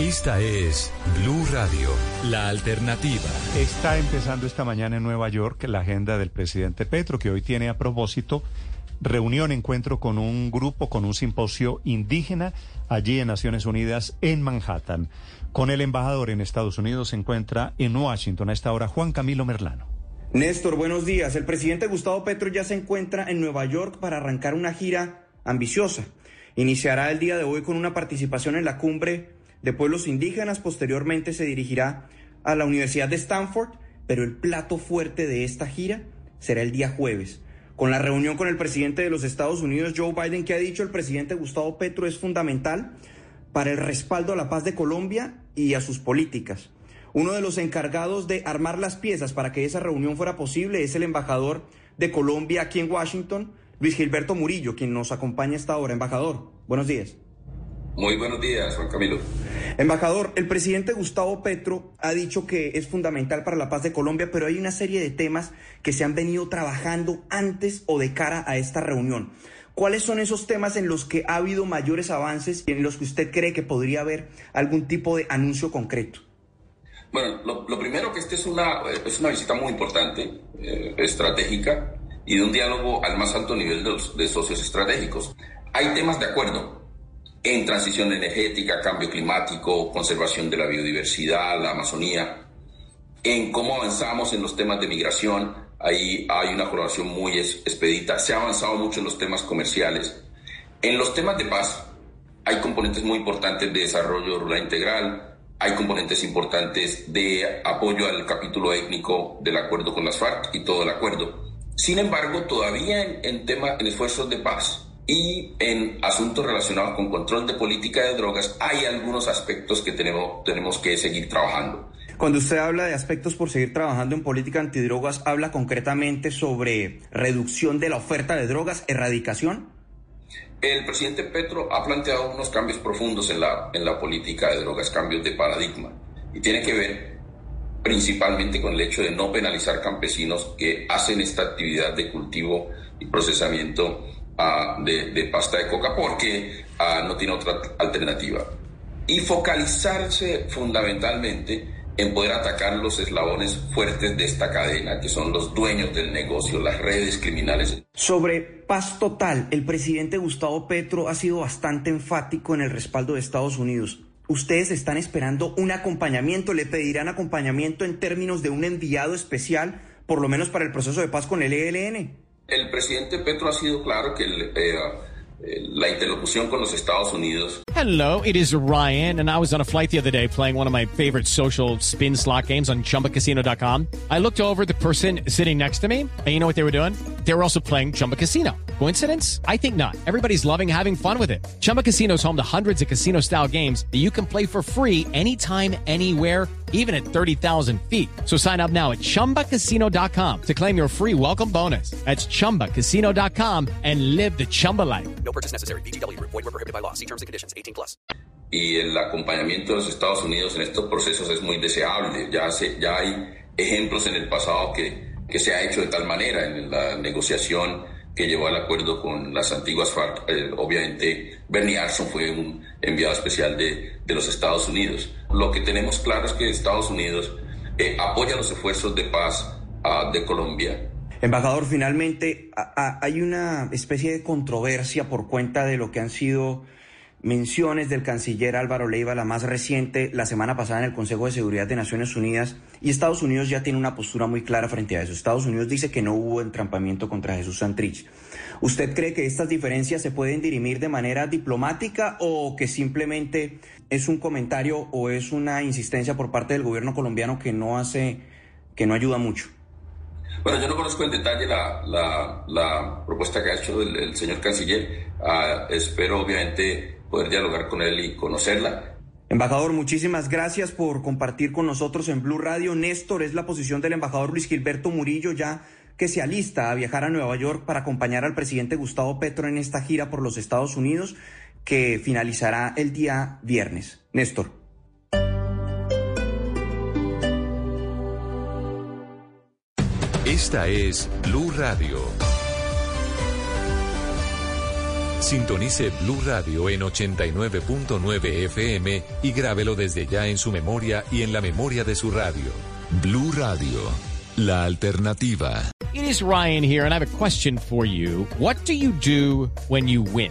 Esta es Blue Radio, la alternativa. Está empezando esta mañana en Nueva York la agenda del presidente Petro, que hoy tiene a propósito reunión, encuentro con un grupo, con un simposio indígena allí en Naciones Unidas en Manhattan. Con el embajador en Estados Unidos se encuentra en Washington a esta hora Juan Camilo Merlano. Néstor, buenos días. El presidente Gustavo Petro ya se encuentra en Nueva York para arrancar una gira ambiciosa. Iniciará el día de hoy con una participación en la cumbre de pueblos indígenas, posteriormente se dirigirá a la Universidad de Stanford, pero el plato fuerte de esta gira será el día jueves, con la reunión con el presidente de los Estados Unidos, Joe Biden, que ha dicho el presidente Gustavo Petro es fundamental para el respaldo a la paz de Colombia y a sus políticas. Uno de los encargados de armar las piezas para que esa reunión fuera posible es el embajador de Colombia aquí en Washington, Luis Gilberto Murillo, quien nos acompaña esta hora. Embajador, buenos días. Muy buenos días, Juan Camilo. Embajador, el presidente Gustavo Petro ha dicho que es fundamental para la paz de Colombia, pero hay una serie de temas que se han venido trabajando antes o de cara a esta reunión. ¿Cuáles son esos temas en los que ha habido mayores avances y en los que usted cree que podría haber algún tipo de anuncio concreto? Bueno, lo, primero que esta es una, es una visita muy importante, eh, estratégica y de un diálogo al más alto nivel de, de socios estratégicos. Hay temas de acuerdo, en transición energética, cambio climático, conservación de la biodiversidad, la Amazonía, en cómo avanzamos en los temas de migración, ahí hay una colaboración muy expedita, se ha avanzado mucho en los temas comerciales. En los temas de paz hay componentes muy importantes de desarrollo rural integral, hay componentes importantes de apoyo al capítulo étnico del acuerdo con las FARC y todo el acuerdo. Sin embargo, todavía en, en, tema, en esfuerzos de paz, y en asuntos relacionados con control de política de drogas hay algunos aspectos que tenemos, tenemos que seguir trabajando. Cuando usted habla de aspectos por seguir trabajando en política antidrogas, ¿habla concretamente sobre reducción de la oferta de drogas, erradicación? El presidente Petro ha planteado unos cambios profundos en la, en la política de drogas, cambios de paradigma, y tiene que ver principalmente con el hecho de no penalizar campesinos que hacen esta actividad de cultivo y procesamiento de, pasta de coca porque no tiene otra alternativa. Y focalizarse fundamentalmente en poder atacar los eslabones fuertes de esta cadena, que son los dueños del negocio, las redes criminales. Sobre paz total, el presidente Gustavo Petro ha sido bastante enfático en el respaldo de Estados Unidos. ¿Ustedes están esperando un acompañamiento? ¿Le pedirán acompañamiento en términos de un enviado especial, por lo menos para el proceso de paz con el ELN? El presidente Petro ha sido claro que el, eh, la interlocución con los Estados Unidos. Hello, it is Ryan, and I was on a flight the other day playing one of my favorite social spin slot games on chumbacasino.com. I looked over the person sitting next to me, and you know what they were doing? They were also playing Chumba Casino. Coincidence? I think not. Everybody's loving having fun with it. Chumba Casino is home to hundreds of casino style games that you can play for free anytime, anywhere even at 30,000 feet. So sign up now at ChumbaCasino.com to claim your free welcome bonus. That's ChumbaCasino.com and live the Chumba life. No purchase necessary. BGW. Void were prohibited by law. See terms and conditions. 18 plus. Y el acompañamiento de los Estados Unidos en estos procesos es muy deseable. Ya, se, ya hay ejemplos en el pasado que, que se ha hecho de tal manera en la negociación que llevó al acuerdo con las antiguas FARC. Eh, obviamente, Bernie Arson fue un enviado especial de, de, los Estados Unidos. Lo que tenemos claro es que Estados Unidos eh, apoya los esfuerzos de paz uh, de Colombia. Embajador, finalmente a, a, hay una especie de controversia por cuenta de lo que han sido menciones del canciller Álvaro Leiva, la más reciente, la semana pasada en el Consejo de Seguridad de Naciones Unidas, y Estados Unidos ya tiene una postura muy clara frente a eso. Estados Unidos dice que no hubo entrampamiento contra Jesús Santrich. ¿Usted cree que estas diferencias se pueden dirimir de manera diplomática o que simplemente es un comentario o es una insistencia por parte del gobierno colombiano que no hace, que no ayuda mucho? Bueno, yo no conozco en detalle la, propuesta que ha hecho el, señor canciller. Uh, espero, obviamente, poder dialogar con él y conocerla. Embajador, muchísimas gracias por compartir con nosotros en Blue Radio. Néstor es la posición del embajador Luis Gilberto Murillo ya que se alista a viajar a Nueva York para acompañar al presidente Gustavo Petro en esta gira por los Estados Unidos que finalizará el día viernes. Néstor. Esta es Blue Radio. Sintonice Blue Radio en 89.9 FM y grábelo desde ya en su memoria y en la memoria de su radio. Blue Radio, la alternativa. It is Ryan here, and I have a question for you. What do you do when you win?